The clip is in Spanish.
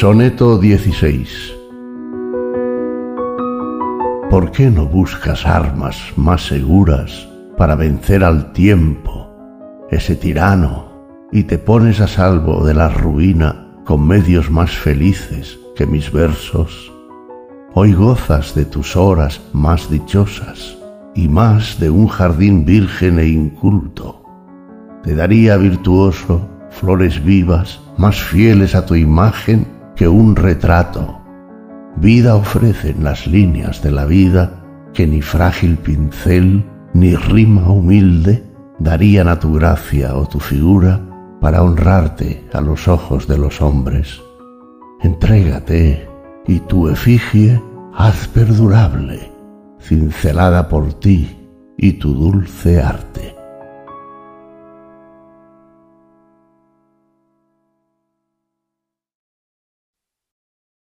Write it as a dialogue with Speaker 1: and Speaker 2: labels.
Speaker 1: Soneto 16 ¿Por qué no buscas armas más seguras para vencer al tiempo, ese tirano, y te pones a salvo de la ruina con medios más felices que mis versos? Hoy gozas de tus horas más dichosas y más de un jardín virgen e inculto. Te daría virtuoso flores vivas más fieles a tu imagen que un retrato. Vida ofrecen las líneas de la vida que ni frágil pincel ni rima humilde darían a tu gracia o tu figura para honrarte a los ojos de los hombres. Entrégate y tu efigie haz perdurable, cincelada por ti y tu dulce arte.